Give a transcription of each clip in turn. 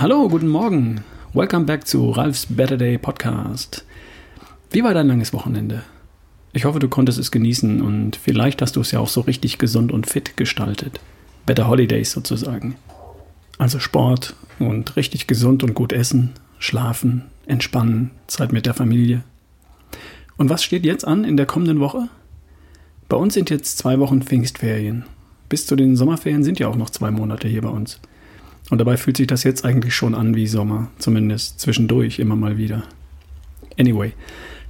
Hallo, guten Morgen. Welcome back zu Ralfs Better Day Podcast. Wie war dein langes Wochenende? Ich hoffe, du konntest es genießen und vielleicht hast du es ja auch so richtig gesund und fit gestaltet. Better Holidays sozusagen. Also Sport und richtig gesund und gut essen, schlafen, entspannen, Zeit mit der Familie. Und was steht jetzt an in der kommenden Woche? Bei uns sind jetzt zwei Wochen Pfingstferien. Bis zu den Sommerferien sind ja auch noch zwei Monate hier bei uns. Und dabei fühlt sich das jetzt eigentlich schon an wie Sommer, zumindest zwischendurch immer mal wieder. Anyway,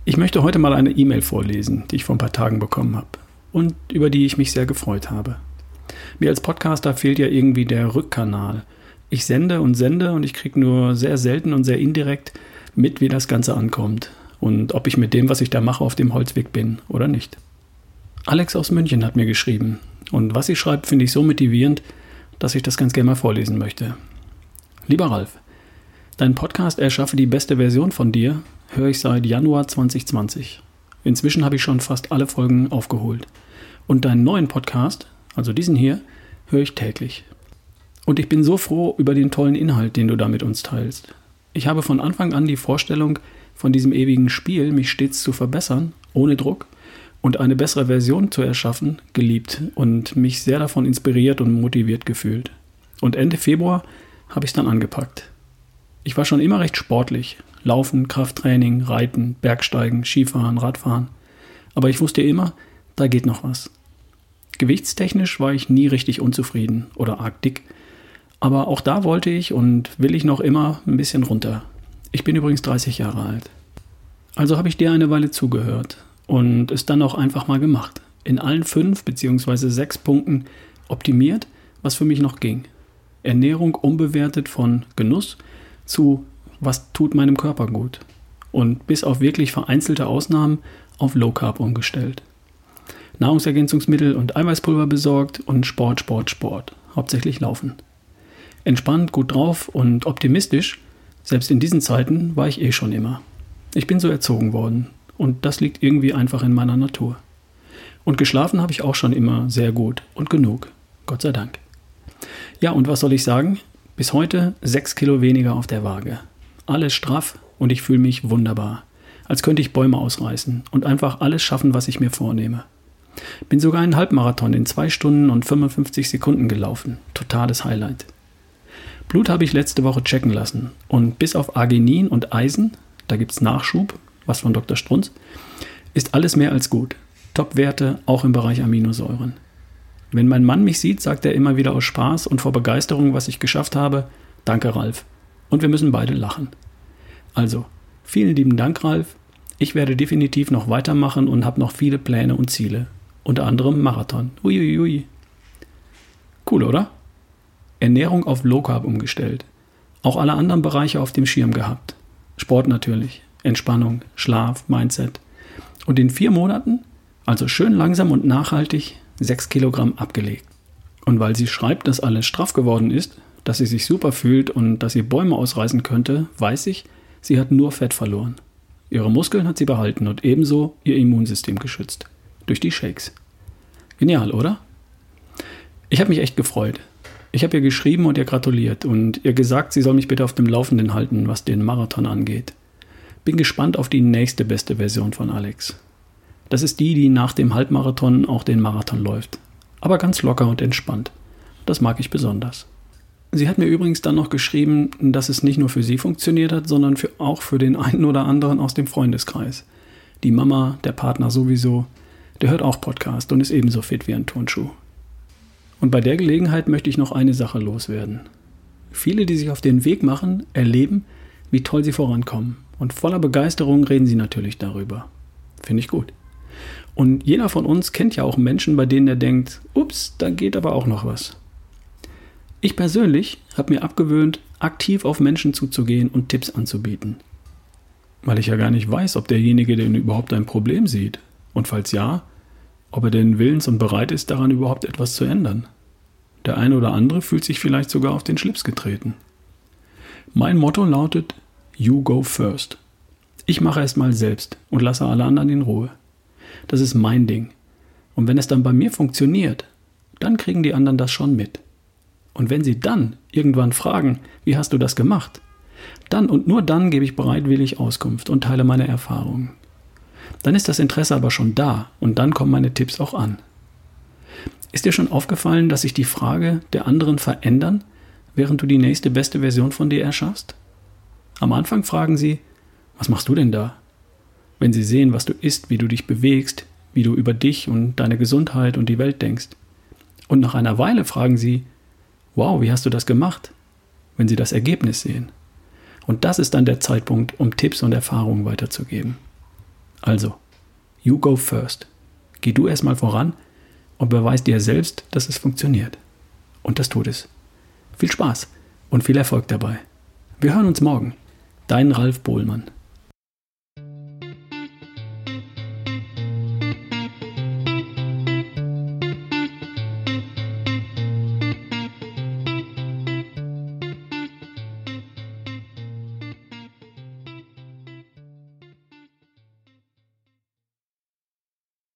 ich möchte heute mal eine E-Mail vorlesen, die ich vor ein paar Tagen bekommen habe und über die ich mich sehr gefreut habe. Mir als Podcaster fehlt ja irgendwie der Rückkanal. Ich sende und sende und ich kriege nur sehr selten und sehr indirekt mit, wie das Ganze ankommt und ob ich mit dem, was ich da mache, auf dem Holzweg bin oder nicht. Alex aus München hat mir geschrieben und was sie schreibt, finde ich so motivierend, dass ich das ganz gerne mal vorlesen möchte. Lieber Ralf, dein Podcast Erschaffe die beste Version von dir höre ich seit Januar 2020. Inzwischen habe ich schon fast alle Folgen aufgeholt. Und deinen neuen Podcast, also diesen hier, höre ich täglich. Und ich bin so froh über den tollen Inhalt, den du da mit uns teilst. Ich habe von Anfang an die Vorstellung von diesem ewigen Spiel, mich stets zu verbessern, ohne Druck und eine bessere Version zu erschaffen, geliebt und mich sehr davon inspiriert und motiviert gefühlt. Und Ende Februar habe ich es dann angepackt. Ich war schon immer recht sportlich. Laufen, Krafttraining, Reiten, Bergsteigen, Skifahren, Radfahren. Aber ich wusste immer, da geht noch was. Gewichtstechnisch war ich nie richtig unzufrieden oder arg dick. Aber auch da wollte ich und will ich noch immer ein bisschen runter. Ich bin übrigens 30 Jahre alt. Also habe ich dir eine Weile zugehört und es dann auch einfach mal gemacht. In allen fünf bzw. sechs Punkten optimiert, was für mich noch ging. Ernährung umbewertet von Genuss zu was tut meinem Körper gut. Und bis auf wirklich vereinzelte Ausnahmen auf Low Carb umgestellt. Nahrungsergänzungsmittel und Eiweißpulver besorgt und Sport, Sport, Sport. Hauptsächlich Laufen. Entspannt, gut drauf und optimistisch, selbst in diesen Zeiten war ich eh schon immer. Ich bin so erzogen worden und das liegt irgendwie einfach in meiner Natur. Und geschlafen habe ich auch schon immer sehr gut und genug. Gott sei Dank. Ja, und was soll ich sagen? Bis heute sechs Kilo weniger auf der Waage. Alles straff und ich fühle mich wunderbar. Als könnte ich Bäume ausreißen und einfach alles schaffen, was ich mir vornehme. Bin sogar einen Halbmarathon in zwei Stunden und 55 Sekunden gelaufen. Totales Highlight. Blut habe ich letzte Woche checken lassen und bis auf Arginin und Eisen, da gibt es Nachschub, was von Dr. Strunz, ist alles mehr als gut. Top-Werte auch im Bereich Aminosäuren. Wenn mein Mann mich sieht, sagt er immer wieder aus Spaß und vor Begeisterung, was ich geschafft habe, danke Ralf. Und wir müssen beide lachen. Also, vielen lieben Dank, Ralf. Ich werde definitiv noch weitermachen und habe noch viele Pläne und Ziele. Unter anderem Marathon. Uiuiui. Cool, oder? Ernährung auf Low Carb umgestellt. Auch alle anderen Bereiche auf dem Schirm gehabt. Sport natürlich. Entspannung, Schlaf, Mindset. Und in vier Monaten, also schön langsam und nachhaltig, sechs Kilogramm abgelegt. Und weil sie schreibt, dass alles straff geworden ist, dass sie sich super fühlt und dass sie Bäume ausreißen könnte, weiß ich, sie hat nur Fett verloren. Ihre Muskeln hat sie behalten und ebenso ihr Immunsystem geschützt. Durch die Shakes. Genial, oder? Ich habe mich echt gefreut. Ich habe ihr geschrieben und ihr gratuliert und ihr gesagt, sie soll mich bitte auf dem Laufenden halten, was den Marathon angeht. Bin gespannt auf die nächste beste Version von Alex. Das ist die, die nach dem Halbmarathon auch den Marathon läuft. Aber ganz locker und entspannt. Das mag ich besonders. Sie hat mir übrigens dann noch geschrieben, dass es nicht nur für sie funktioniert hat, sondern für, auch für den einen oder anderen aus dem Freundeskreis. Die Mama, der Partner sowieso, der hört auch Podcast und ist ebenso fit wie ein Turnschuh. Und bei der Gelegenheit möchte ich noch eine Sache loswerden. Viele, die sich auf den Weg machen, erleben, wie toll sie vorankommen und voller Begeisterung reden sie natürlich darüber. Finde ich gut. Und jeder von uns kennt ja auch Menschen, bei denen er denkt, ups, da geht aber auch noch was. Ich persönlich habe mir abgewöhnt, aktiv auf Menschen zuzugehen und Tipps anzubieten. Weil ich ja gar nicht weiß, ob derjenige denn überhaupt ein Problem sieht. Und falls ja, ob er denn willens und bereit ist, daran überhaupt etwas zu ändern. Der eine oder andere fühlt sich vielleicht sogar auf den Schlips getreten. Mein Motto lautet You go first. Ich mache es mal selbst und lasse alle anderen in Ruhe. Das ist mein Ding. Und wenn es dann bei mir funktioniert, dann kriegen die anderen das schon mit. Und wenn Sie dann irgendwann fragen, wie hast du das gemacht? Dann und nur dann gebe ich bereitwillig Auskunft und teile meine Erfahrungen. Dann ist das Interesse aber schon da und dann kommen meine Tipps auch an. Ist dir schon aufgefallen, dass sich die Frage der anderen verändern, während du die nächste beste Version von dir erschaffst? Am Anfang fragen sie, was machst du denn da? Wenn sie sehen, was du isst, wie du dich bewegst, wie du über dich und deine Gesundheit und die Welt denkst. Und nach einer Weile fragen sie, wow, wie hast du das gemacht? Wenn sie das Ergebnis sehen. Und das ist dann der Zeitpunkt, um Tipps und Erfahrungen weiterzugeben. Also, you go first. Geh du erstmal voran und beweis dir selbst, dass es funktioniert. Und das tut es. Viel Spaß und viel Erfolg dabei. Wir hören uns morgen. Dein Ralf Bohlmann.